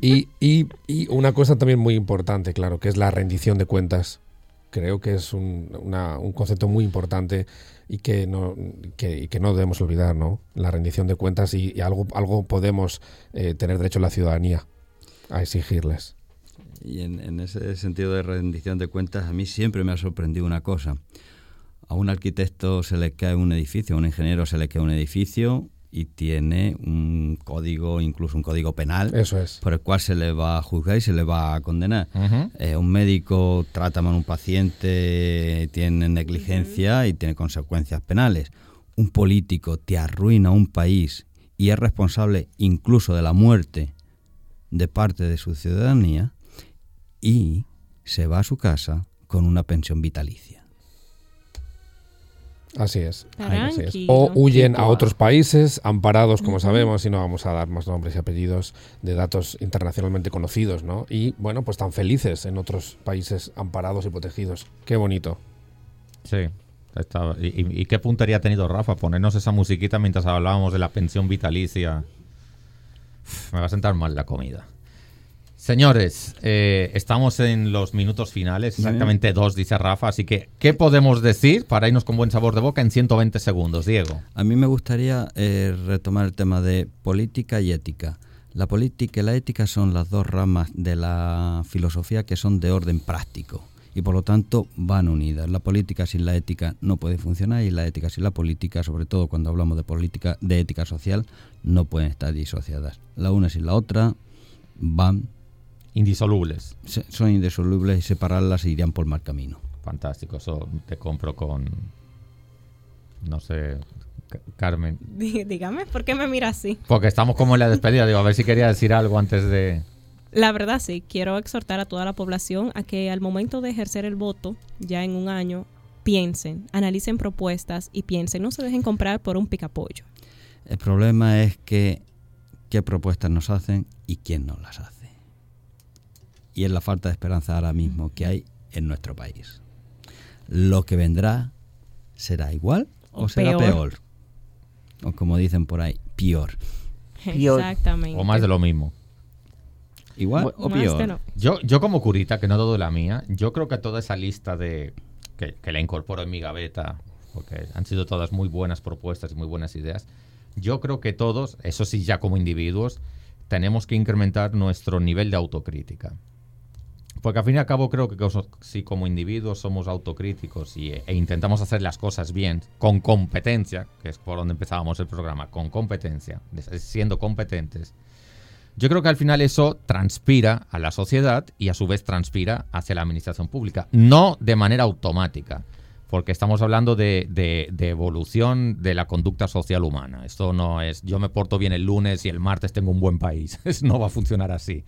Y, y, y una cosa también muy importante, claro, que es la rendición de cuentas. Creo que es un, una- un concepto muy importante y que no, que, y que no debemos olvidar, ¿no? La rendición de cuentas y, y algo, algo podemos eh, tener derecho la ciudadanía a exigirles. Y en, en ese sentido de rendición de cuentas, a mí siempre me ha sorprendido una cosa. A un arquitecto se le cae un edificio, a un ingeniero se le cae un edificio y tiene un código, incluso un código penal, Eso es. por el cual se le va a juzgar y se le va a condenar. Eh, un médico trata mal a un paciente, tiene negligencia y tiene consecuencias penales. Un político te arruina un país y es responsable incluso de la muerte de parte de su ciudadanía y se va a su casa con una pensión vitalicia. Así es. así es. Tranquilo. O huyen a otros países, amparados, como sabemos, y no vamos a dar más nombres y apellidos de datos internacionalmente conocidos, ¿no? Y bueno, pues tan felices en otros países amparados y protegidos. Qué bonito. Sí. ¿Y, y- y qué puntería ha tenido Rafa? Ponernos esa musiquita mientras hablábamos de la pensión vitalicia. Uf, me va a sentar mal la comida. Señores, eh, estamos en los minutos finales, exactamente dos, dice Rafa. Así que, ¿qué podemos decir para irnos con buen sabor de boca en 120 segundos, Diego? A mí me gustaría eh, retomar el tema de política y ética. La política y la ética son las dos ramas de la filosofía que son de orden práctico y por lo tanto van unidas. La política sin la ética no puede funcionar y la ética sin la política, sobre todo cuando hablamos de política de ética social, no pueden estar disociadas. La una sin la otra van Indisolubles. se- son indisolubles y separarlas irían por mal camino. Fantástico, eso te compro con. No sé, Ca- Carmen. Dí- Dígame, ¿por qué me mira así? Porque estamos como en la despedida, digo, a ver si quería decir algo antes de. La verdad sí, quiero exhortar a toda la población a que al momento de ejercer el voto, ya en un año, piensen, analicen propuestas y piensen, no se dejen comprar por un picapollo. El problema es que qué propuestas nos hacen y quién nos las hace. Y es la falta de esperanza ahora mismo que hay en nuestro país. Lo que vendrá será igual o, O será peor. peor. O como dicen por ahí, peor. Exactamente. O más de lo mismo. Igual o peor. Yo, yo como curita, que no dudo de la mía, yo creo que toda esa lista de que, que la incorporo en mi gaveta, porque han sido todas muy buenas propuestas y muy buenas ideas, yo creo que todos, eso sí ya como individuos, tenemos que incrementar nuestro nivel de autocrítica. Porque al fin y al cabo creo que si como individuos somos autocríticos y, e intentamos hacer las cosas bien, con competencia, que es por donde empezábamos el programa, con competencia, siendo competentes, yo creo que al final eso transpira a la sociedad y a su vez transpira hacia la administración pública. No de manera automática, porque estamos hablando de, de, evolución de la conducta social humana. Esto no es yo me porto bien el lunes y el martes tengo un buen país. no va a funcionar así.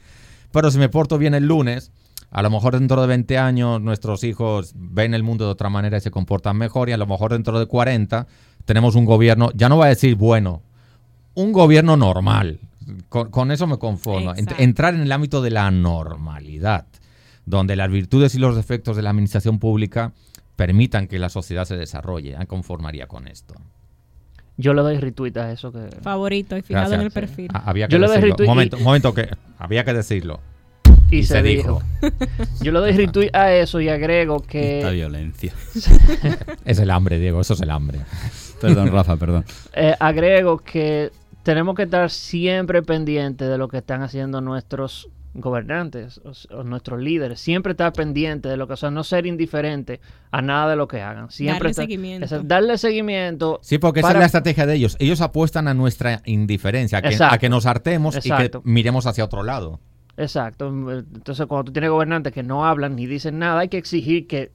Pero si me porto bien el lunes, a lo mejor dentro de 20 años nuestros hijos ven el mundo de otra manera y se comportan mejor y a lo mejor dentro de 40 tenemos un gobierno, ya no va a decir bueno, un gobierno normal, con, eso me conformo. Entrar en el ámbito de la normalidad, donde las virtudes y los defectos de la administración pública permitan que la sociedad se desarrolle. Me conformaría con esto. Yo le doy retweet a eso que... Favorito y fijado en el perfil. Ah, había que Yo decirlo. Le doy momento, momento que había que decirlo. Y, se, dijo. Yo le doy retweet a eso y agrego que... Esta violencia. es el hambre, Diego, eso es el hambre. perdón, Rafa, perdón. Eh, agrego que tenemos que estar siempre pendientes de lo que están haciendo nuestros gobernantes o, nuestros líderes. Siempre estar pendientes de lo que, o sea, no ser indiferente a nada de lo que hagan. Siempre darle seguimiento. darle seguimiento. Sí, porque esa es la estrategia de ellos. Ellos apuestan a nuestra indiferencia, a que, nos hartemos y que miremos hacia otro lado. Exacto. Entonces, cuando tú tienes gobernantes que no hablan ni dicen nada, hay que exigir que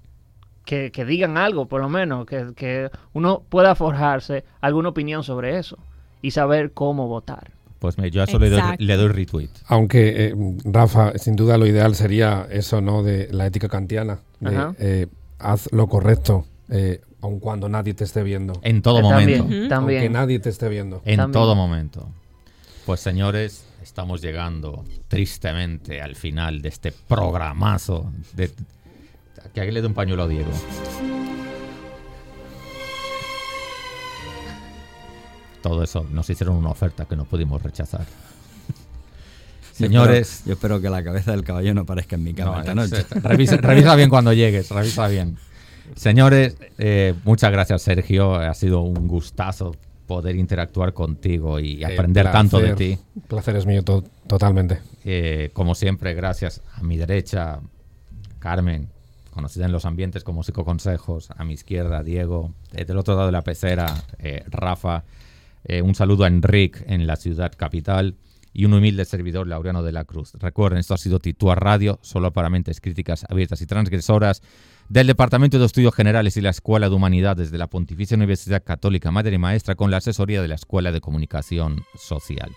que, digan algo, por lo menos, que, que, uno pueda forjarse alguna opinión sobre eso y saber cómo votar. Pues yo a eso le doy, retweet. Aunque, eh, Rafa, sin duda lo ideal sería eso, ¿no? De la ética kantiana. De, eh, haz lo correcto, eh, aun cuando nadie te esté viendo. En todo momento. También, Aunque nadie te esté viendo. En todo momento. Pues señores, estamos llegando tristemente al final de este programazo. De... Que aquí le dé un pañuelo a Diego. todo eso nos hicieron una oferta que no pudimos rechazar. Señores. Yo espero, que la cabeza del caballo no aparezca en mi cama esta noche. Revisa, bien cuando llegues, revisa bien. Señores, eh, muchas gracias, Sergio. Ha sido un gustazo poder interactuar contigo y aprender tanto de ti. El placer es mío totalmente. Eh, como siempre, gracias a mi derecha, Carmen, conocida en los ambientes como psicoconsejos, a mi izquierda, Diego, eh, del otro lado de la pecera, Rafa. Eh, un saludo a Enric en la ciudad capital y un humilde servidor, Laureano de la Cruz. Recuerden, esto ha sido Titúa Radio, solo para mentes críticas abiertas y transgresoras, del Departamento de Estudios Generales y la Escuela de Humanidades de la Pontificia Universidad Católica Madre y Maestra, con la asesoría de la Escuela de Comunicación Social.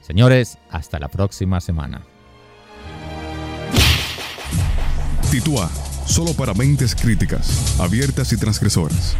Señores, hasta la próxima semana. Titúa, solo para mentes críticas, abiertas y transgresoras.